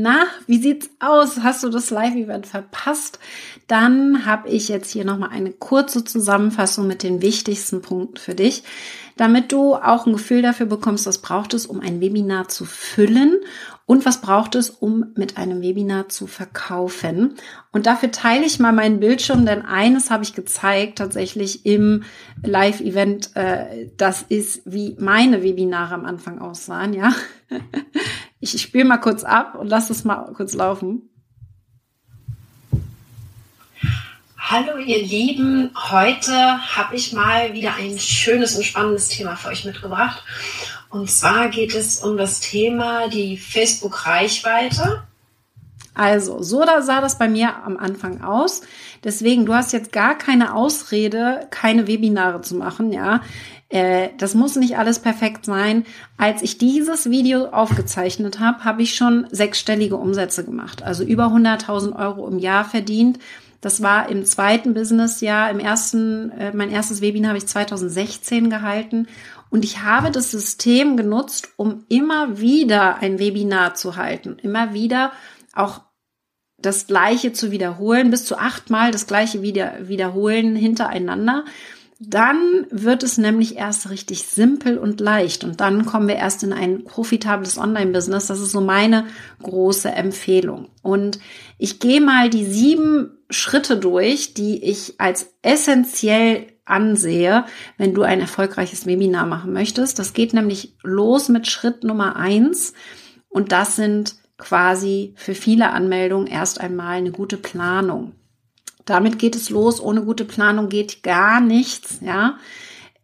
Na, wie sieht's aus? Hast du das Live-Event verpasst? Dann habe ich jetzt hier nochmal eine kurze Zusammenfassung mit den wichtigsten Punkten für dich, damit du auch ein Gefühl dafür bekommst, was braucht es, um ein Webinar zu füllen und was braucht es, um mit einem Webinar zu verkaufen. Und dafür teile ich mal meinen Bildschirm, denn eines habe ich gezeigt tatsächlich im Live-Event. Äh, das ist, wie meine Webinare am Anfang aussahen, ja. Ich spiele mal kurz ab und lass es mal kurz laufen. Hallo ihr Lieben, heute habe ich mal wieder ein schönes und spannendes Thema für euch mitgebracht. Und zwar geht es um das Thema die Facebook-Reichweite. Also, so da sah das bei mir am Anfang aus. Deswegen, du hast jetzt gar keine Ausrede, keine Webinare zu machen, ja. Äh, das muss nicht alles perfekt sein. Als ich dieses Video aufgezeichnet habe, habe ich schon sechsstellige Umsätze gemacht. Also über 100.000 Euro im Jahr verdient. Das war im zweiten Businessjahr. Im ersten, äh, mein erstes Webinar habe ich 2016 gehalten. Und ich habe das System genutzt, um immer wieder ein Webinar zu halten. Immer wieder auch das Gleiche zu wiederholen, bis zu achtmal das Gleiche wieder, wiederholen hintereinander. Dann wird es nämlich erst richtig simpel und leicht und dann kommen wir erst in ein profitables Online-Business. Das ist so meine große Empfehlung. Und ich gehe mal die sieben Schritte durch, die ich als essentiell ansehe, wenn du ein erfolgreiches Webinar machen möchtest. Das geht nämlich los mit Schritt Nummer eins und das sind quasi für viele Anmeldungen erst einmal eine gute Planung. Damit geht es los. Ohne gute Planung geht gar nichts, ja.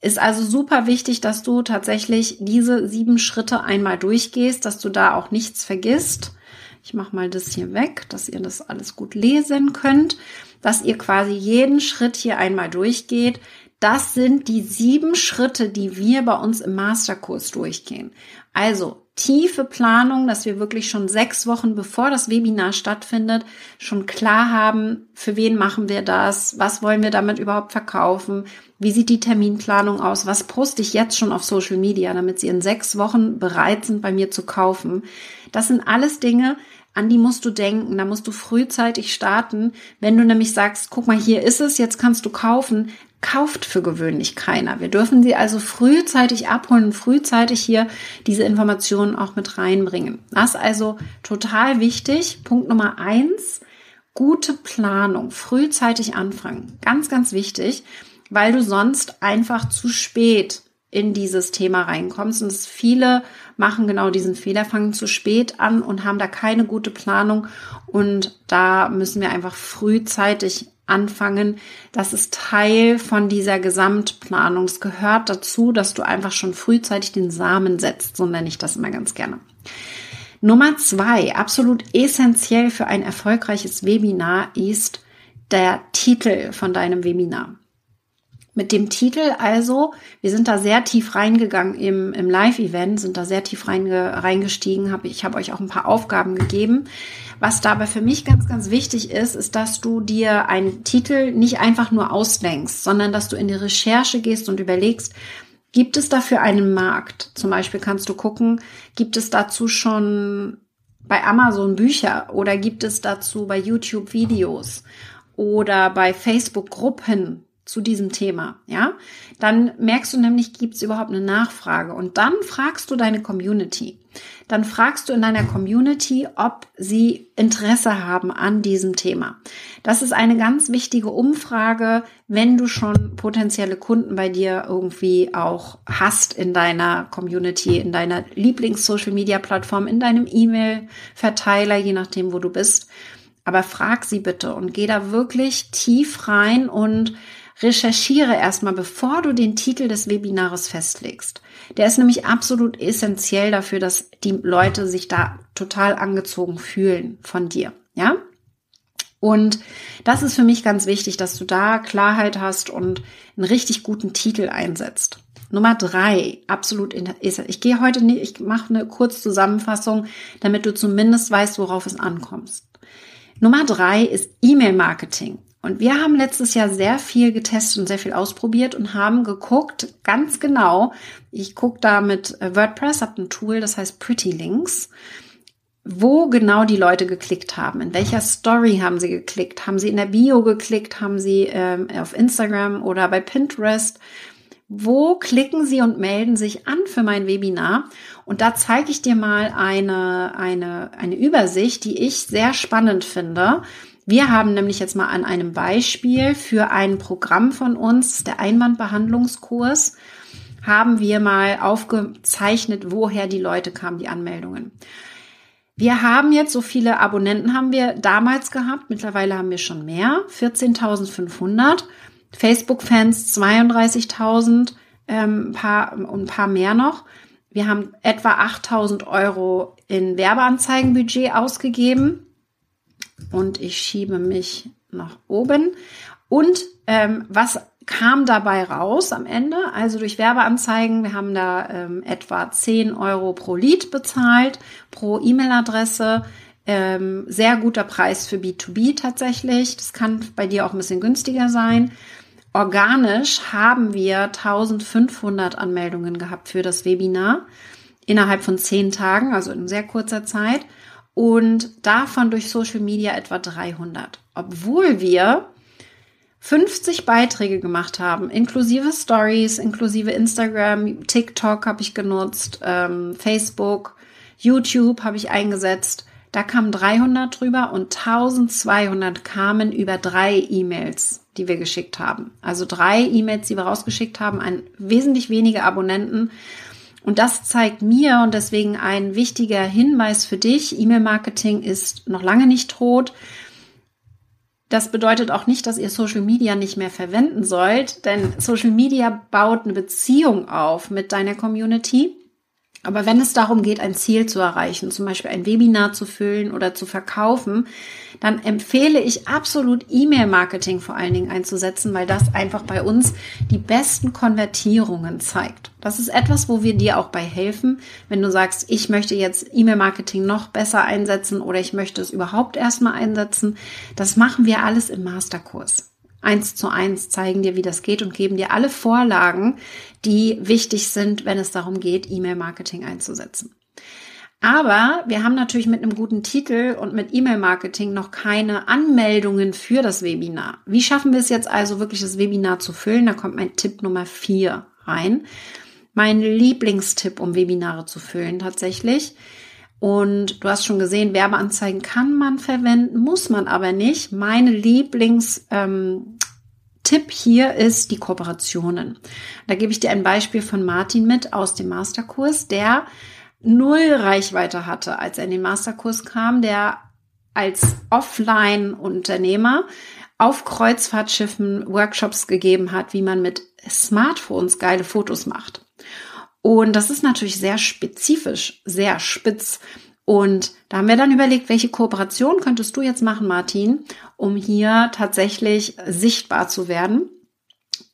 Ist also super wichtig, dass du tatsächlich diese sieben Schritte einmal durchgehst, dass du da auch nichts vergisst. Ich mache mal das hier weg, dass ihr das alles gut lesen könnt, dass ihr quasi jeden Schritt hier einmal durchgeht. Das sind die sieben Schritte, die wir bei uns im Masterkurs durchgehen. Also tiefe Planung, dass wir wirklich schon sechs Wochen bevor das Webinar stattfindet, schon klar haben, für wen machen wir das, was wollen wir damit überhaupt verkaufen, wie sieht die Terminplanung aus, was poste ich jetzt schon auf Social Media, damit sie in sechs Wochen bereit sind, bei mir zu kaufen. Das sind alles Dinge, an die musst du denken, da musst du frühzeitig starten. Wenn du nämlich sagst, guck mal, hier ist es, jetzt kannst du kaufen, kauft für gewöhnlich keiner. Wir dürfen sie also frühzeitig abholen frühzeitig hier diese Informationen auch mit reinbringen. Das ist also total wichtig. Punkt Nummer eins, gute Planung, frühzeitig anfangen. Ganz, ganz wichtig, weil du sonst einfach zu spät in dieses Thema reinkommst. Und viele machen genau diesen Fehler, fangen zu spät an und haben da keine gute Planung. Und da müssen wir einfach frühzeitig anfangen. Das ist Teil von dieser Gesamtplanung. Es gehört dazu, dass du einfach schon frühzeitig den Samen setzt. So nenne ich das immer ganz gerne. Nummer zwei, absolut essentiell für ein erfolgreiches Webinar ist der Titel von deinem Webinar. Mit dem Titel also, wir sind da sehr tief reingegangen im, im Live-Event, sind da sehr tief reinge, reingestiegen. Hab, ich habe euch auch ein paar Aufgaben gegeben. Was dabei für mich ganz, ganz wichtig ist, ist, dass du dir einen Titel nicht einfach nur ausdenkst, sondern dass du in die Recherche gehst und überlegst, gibt es dafür einen Markt? Zum Beispiel kannst du gucken, gibt es dazu schon bei Amazon Bücher oder gibt es dazu bei YouTube Videos oder bei Facebook Gruppen zu diesem Thema, ja, dann merkst du nämlich, gibt es überhaupt eine Nachfrage und dann fragst du deine Community. Dann fragst du in deiner Community, ob sie Interesse haben an diesem Thema. Das ist eine ganz wichtige Umfrage, wenn du schon potenzielle Kunden bei dir irgendwie auch hast in deiner Community, in deiner Lieblings-Social-Media-Plattform, in deinem E-Mail-Verteiler, je nachdem, wo du bist. Aber frag sie bitte und geh da wirklich tief rein und recherchiere erstmal, bevor du den Titel des Webinars festlegst. Der ist nämlich absolut essentiell dafür, dass die Leute sich da total angezogen fühlen von dir. Ja? Und das ist für mich ganz wichtig, dass du da Klarheit hast und einen richtig guten Titel einsetzt. Nummer drei, absolut, ich gehe heute nicht, ich mache eine Kurzzusammenfassung, damit du zumindest weißt, worauf es ankommt. Nummer drei ist E-Mail-Marketing. Und wir haben letztes Jahr sehr viel getestet und sehr viel ausprobiert und haben geguckt, ganz genau, ich gucke da mit WordPress, habe ein Tool, das heißt Pretty Links wo genau die Leute geklickt haben, in welcher Story haben sie geklickt, haben sie in der Bio geklickt, haben sie ähm, auf Instagram oder bei Pinterest, wo klicken sie und melden sich an für mein Webinar? Und da zeige ich dir mal eine, eine, eine Übersicht, die ich sehr spannend finde. Wir haben nämlich jetzt mal an einem Beispiel für ein Programm von uns, der Einwandbehandlungskurs, haben wir mal aufgezeichnet, woher die Leute kamen, die Anmeldungen. Wir haben jetzt so viele Abonnenten haben wir damals gehabt. Mittlerweile haben wir schon mehr. 14.500. Facebook-Fans 32.000, ähm, paar, und ein paar mehr noch. Wir haben etwa 8.000 Euro in Werbeanzeigenbudget ausgegeben. Und ich schiebe mich nach oben. Und ähm, was kam dabei raus am Ende, also durch Werbeanzeigen. Wir haben da ähm, etwa 10 Euro pro Lead bezahlt, pro E-Mail-Adresse. Ähm, sehr guter Preis für B2B tatsächlich. Das kann bei dir auch ein bisschen günstiger sein. Organisch haben wir 1500 Anmeldungen gehabt für das Webinar innerhalb von 10 Tagen, also in sehr kurzer Zeit. Und davon durch Social Media etwa 300. Obwohl wir 50 Beiträge gemacht haben, inklusive Stories, inklusive Instagram, TikTok habe ich genutzt, ähm, Facebook, YouTube habe ich eingesetzt. Da kamen 300 drüber und 1200 kamen über drei E-Mails, die wir geschickt haben. Also drei E-Mails, die wir rausgeschickt haben, ein wesentlich weniger Abonnenten. Und das zeigt mir und deswegen ein wichtiger Hinweis für dich. E-Mail-Marketing ist noch lange nicht tot. Das bedeutet auch nicht, dass ihr Social Media nicht mehr verwenden sollt, denn Social Media baut eine Beziehung auf mit deiner Community. Aber wenn es darum geht, ein Ziel zu erreichen, zum Beispiel ein Webinar zu füllen oder zu verkaufen, dann empfehle ich absolut E-Mail-Marketing vor allen Dingen einzusetzen, weil das einfach bei uns die besten Konvertierungen zeigt. Das ist etwas, wo wir dir auch bei helfen, wenn du sagst, ich möchte jetzt E-Mail-Marketing noch besser einsetzen oder ich möchte es überhaupt erstmal einsetzen. Das machen wir alles im Masterkurs eins zu eins zeigen dir, wie das geht und geben dir alle Vorlagen, die wichtig sind, wenn es darum geht, E-Mail-Marketing einzusetzen. Aber wir haben natürlich mit einem guten Titel und mit E-Mail-Marketing noch keine Anmeldungen für das Webinar. Wie schaffen wir es jetzt also wirklich, das Webinar zu füllen? Da kommt mein Tipp Nummer vier rein. Mein Lieblingstipp, um Webinare zu füllen, tatsächlich. Und du hast schon gesehen, Werbeanzeigen kann man verwenden, muss man aber nicht. Meine Lieblings, ähm, Tipp hier ist die Kooperationen. Da gebe ich dir ein Beispiel von Martin mit aus dem Masterkurs, der null Reichweite hatte, als er in den Masterkurs kam, der als Offline-Unternehmer auf Kreuzfahrtschiffen Workshops gegeben hat, wie man mit Smartphones geile Fotos macht. Und das ist natürlich sehr spezifisch, sehr spitz. Und da haben wir dann überlegt, welche Kooperation könntest du jetzt machen, Martin, um hier tatsächlich sichtbar zu werden.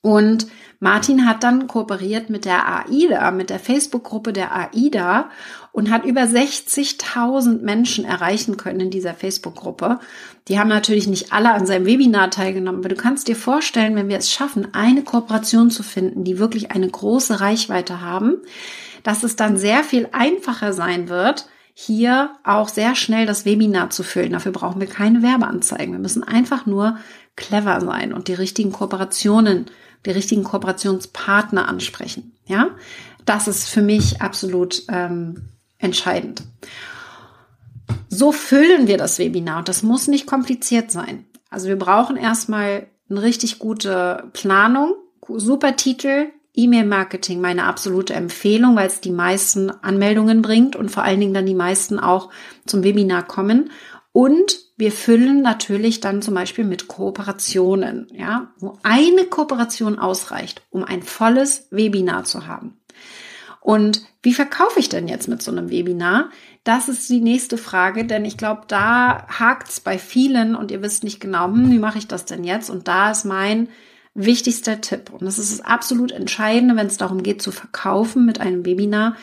Und Martin hat dann kooperiert mit der AIDA, mit der Facebook-Gruppe der AIDA und hat über 60.000 Menschen erreichen können in dieser Facebook-Gruppe. Die haben natürlich nicht alle an seinem Webinar teilgenommen, aber du kannst dir vorstellen, wenn wir es schaffen, eine Kooperation zu finden, die wirklich eine große Reichweite haben, dass es dann sehr viel einfacher sein wird, hier auch sehr schnell das Webinar zu füllen. Dafür brauchen wir keine Werbeanzeigen. Wir müssen einfach nur clever sein und die richtigen Kooperationen die richtigen Kooperationspartner ansprechen. Ja, das ist für mich absolut ähm, entscheidend. So füllen wir das Webinar und das muss nicht kompliziert sein. Also wir brauchen erstmal eine richtig gute Planung, super Titel, E-Mail-Marketing meine absolute Empfehlung, weil es die meisten Anmeldungen bringt und vor allen Dingen dann die meisten auch zum Webinar kommen. Und wir füllen natürlich dann zum Beispiel mit Kooperationen, ja, wo eine Kooperation ausreicht, um ein volles Webinar zu haben. Und wie verkaufe ich denn jetzt mit so einem Webinar? Das ist die nächste Frage, denn ich glaube, da hakt's bei vielen und ihr wisst nicht genau, hm, wie mache ich das denn jetzt? Und da ist mein wichtigster Tipp. Und das ist das absolut Entscheidende, wenn es darum geht zu verkaufen mit einem Webinar,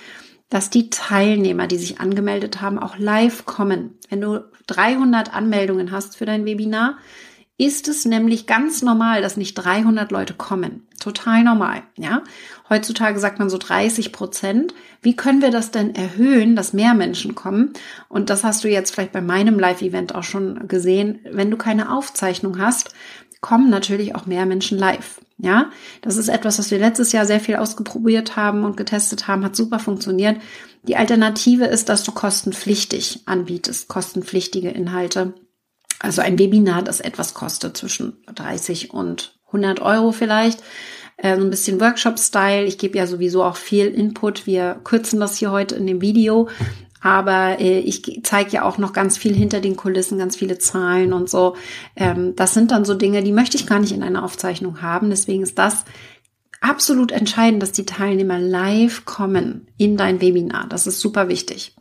dass die Teilnehmer, die sich angemeldet haben, auch live kommen. Wenn du 300 Anmeldungen hast für dein Webinar, ist es nämlich ganz normal, dass nicht 300 Leute kommen. Total normal, ja. Heutzutage sagt man so 30 Prozent. Wie können wir das denn erhöhen, dass mehr Menschen kommen? Und das hast du jetzt vielleicht bei meinem Live-Event auch schon gesehen. Wenn du keine Aufzeichnung hast, kommen natürlich auch mehr Menschen live. Ja, das ist etwas, was wir letztes Jahr sehr viel ausprobiert haben und getestet haben, hat super funktioniert. Die Alternative ist, dass du kostenpflichtig anbietest, kostenpflichtige Inhalte. Also ein Webinar, das etwas kostet, zwischen 30 und 100 Euro vielleicht. Äh, so ein bisschen Workshop-Style. Ich gebe ja sowieso auch viel Input. Wir kürzen das hier heute in dem Video. Aber äh, ich zeige ja auch noch ganz viel hinter den Kulissen, ganz viele Zahlen und so. Ähm, das sind dann so Dinge, die möchte ich gar nicht in einer Aufzeichnung haben. Deswegen ist das absolut entscheidend, dass die Teilnehmer live kommen in dein Webinar. Das ist super wichtig.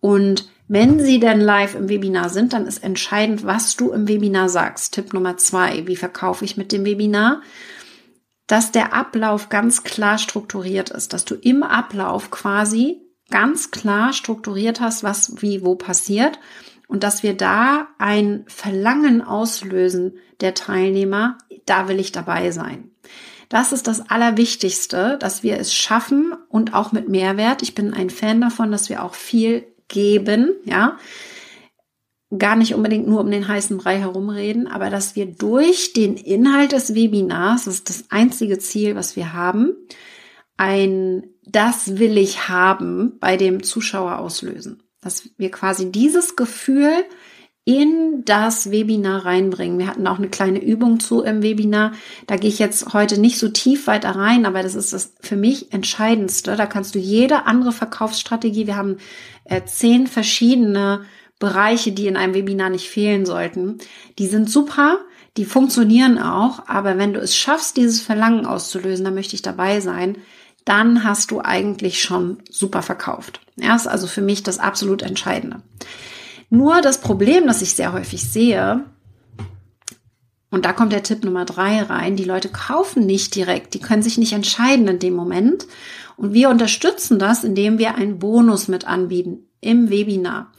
Und wenn Sie denn live im Webinar sind, dann ist entscheidend, was du im Webinar sagst. Tipp Nummer zwei, wie verkaufe ich mit dem Webinar? Dass der Ablauf ganz klar strukturiert ist, dass du im Ablauf quasi ganz klar strukturiert hast, was wie wo passiert und dass wir da ein Verlangen auslösen der Teilnehmer, da will ich dabei sein. Das ist das Allerwichtigste, dass wir es schaffen und auch mit Mehrwert. Ich bin ein Fan davon, dass wir auch viel geben, ja. Gar nicht unbedingt nur um den heißen Brei herumreden, aber dass wir durch den Inhalt des Webinars, das ist das einzige Ziel, was wir haben, ein Das will ich haben bei dem Zuschauer auslösen. Dass wir quasi dieses Gefühl in das Webinar reinbringen. Wir hatten auch eine kleine Übung zu im Webinar. Da gehe ich jetzt heute nicht so tief weiter rein, aber das ist das für mich Entscheidendste. Da kannst du jede andere Verkaufsstrategie, wir haben äh, zehn verschiedene Bereiche, die in einem Webinar nicht fehlen sollten. Die sind super, die funktionieren auch, aber wenn du es schaffst, dieses Verlangen auszulösen, dann möchte ich dabei sein, dann hast du eigentlich schon super verkauft. Ja, ist also für mich das absolut Entscheidende. Nur das Problem, das ich sehr häufig sehe, und da kommt der Tipp Nummer drei rein, die Leute kaufen nicht direkt, die können sich nicht entscheiden in dem Moment. Und wir unterstützen das, indem wir einen Bonus mit anbieten im Webinar.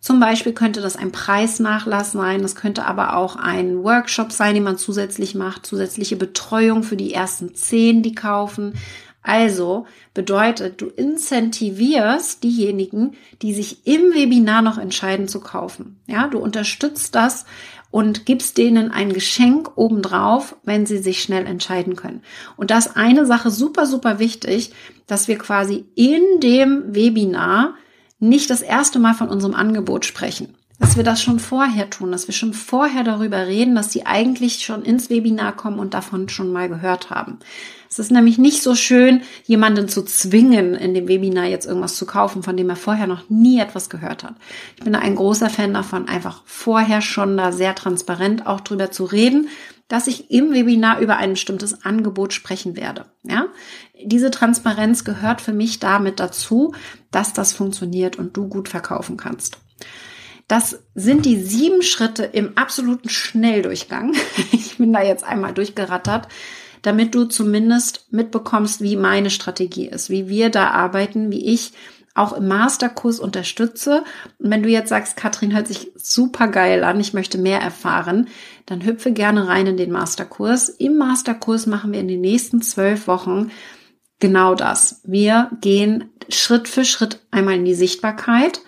Zum Beispiel könnte das ein Preisnachlass sein, das könnte aber auch ein Workshop sein, den man zusätzlich macht, zusätzliche Betreuung für die ersten zehn, die kaufen. Also bedeutet, du incentivierst diejenigen, die sich im Webinar noch entscheiden zu kaufen. Ja, du unterstützt das und gibst denen ein Geschenk obendrauf, wenn sie sich schnell entscheiden können. Und das eine Sache super, super wichtig, dass wir quasi in dem Webinar nicht das erste Mal von unserem Angebot sprechen dass wir das schon vorher tun, dass wir schon vorher darüber reden, dass sie eigentlich schon ins Webinar kommen und davon schon mal gehört haben. Es ist nämlich nicht so schön, jemanden zu zwingen, in dem Webinar jetzt irgendwas zu kaufen, von dem er vorher noch nie etwas gehört hat. Ich bin da ein großer Fan davon, einfach vorher schon da sehr transparent auch drüber zu reden, dass ich im Webinar über ein bestimmtes Angebot sprechen werde. Ja, diese Transparenz gehört für mich damit dazu, dass das funktioniert und du gut verkaufen kannst. Das sind die sieben Schritte im absoluten Schnelldurchgang. Ich bin da jetzt einmal durchgerattert, damit du zumindest mitbekommst, wie meine Strategie ist, wie wir da arbeiten, wie ich auch im Masterkurs unterstütze. Und wenn du jetzt sagst, Katrin hört sich super geil an, ich möchte mehr erfahren, dann hüpfe gerne rein in den Masterkurs. Im Masterkurs machen wir in den nächsten zwölf Wochen genau das. Wir gehen Schritt für Schritt einmal in die Sichtbarkeit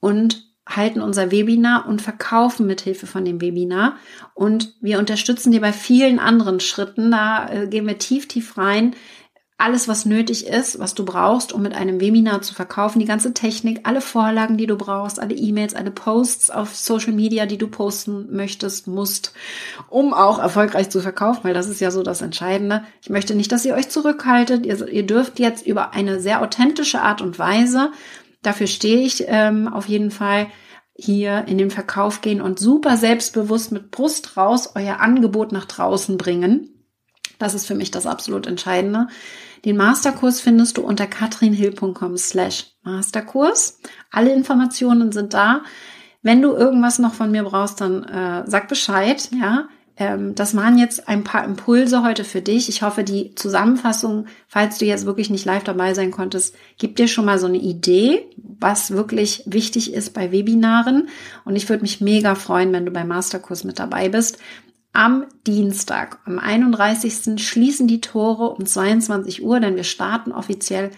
und halten unser Webinar und verkaufen mithilfe von dem Webinar. Und wir unterstützen dir bei vielen anderen Schritten. Da äh, gehen wir tief, tief rein. Alles, was nötig ist, was du brauchst, um mit einem Webinar zu verkaufen, die ganze Technik, alle Vorlagen, die du brauchst, alle E-Mails, alle Posts auf Social Media, die du posten möchtest, musst, um auch erfolgreich zu verkaufen, weil das ist ja so das Entscheidende. Ich möchte nicht, dass ihr euch zurückhaltet. Ihr, ihr dürft jetzt über eine sehr authentische Art und Weise Dafür stehe ich ähm, auf jeden Fall hier in den Verkauf gehen und super selbstbewusst mit Brust raus euer Angebot nach draußen bringen. Das ist für mich das absolut Entscheidende. Den Masterkurs findest du unter katrinhill.com slash Masterkurs. Alle Informationen sind da. Wenn du irgendwas noch von mir brauchst, dann äh, sag Bescheid, ja. Ähm, das waren jetzt ein paar Impulse heute für dich. Ich hoffe, die Zusammenfassung, falls du jetzt wirklich nicht live dabei sein konntest, gibt dir schon mal so eine Idee, was wirklich wichtig ist bei Webinaren. Und ich würde mich mega freuen, wenn du beim Masterkurs mit dabei bist. Am Dienstag, am 31. schließen die Tore um 22 Uhr, denn wir starten offiziell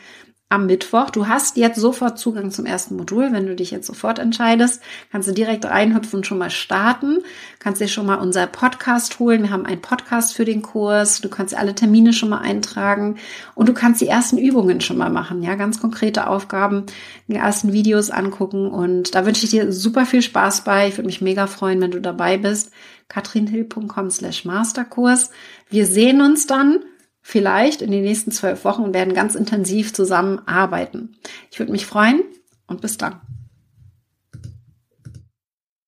am Mittwoch. Du hast jetzt sofort Zugang zum ersten Modul. Wenn du dich jetzt sofort entscheidest, kannst du direkt reinhüpfen und schon mal starten. Kannst dir schon mal unser Podcast holen. Wir haben einen Podcast für den Kurs. Du kannst alle Termine schon mal eintragen und du kannst die ersten Übungen schon mal machen. Ja, ganz konkrete Aufgaben, die ersten Videos angucken und da wünsche ich dir super viel Spaß bei. Ich würde mich mega freuen, wenn du dabei bist. katrinhill.com slash Masterkurs. Wir sehen uns dann vielleicht in den nächsten zwölf Wochen werden ganz intensiv zusammenarbeiten. Ich würde mich freuen und bis dann.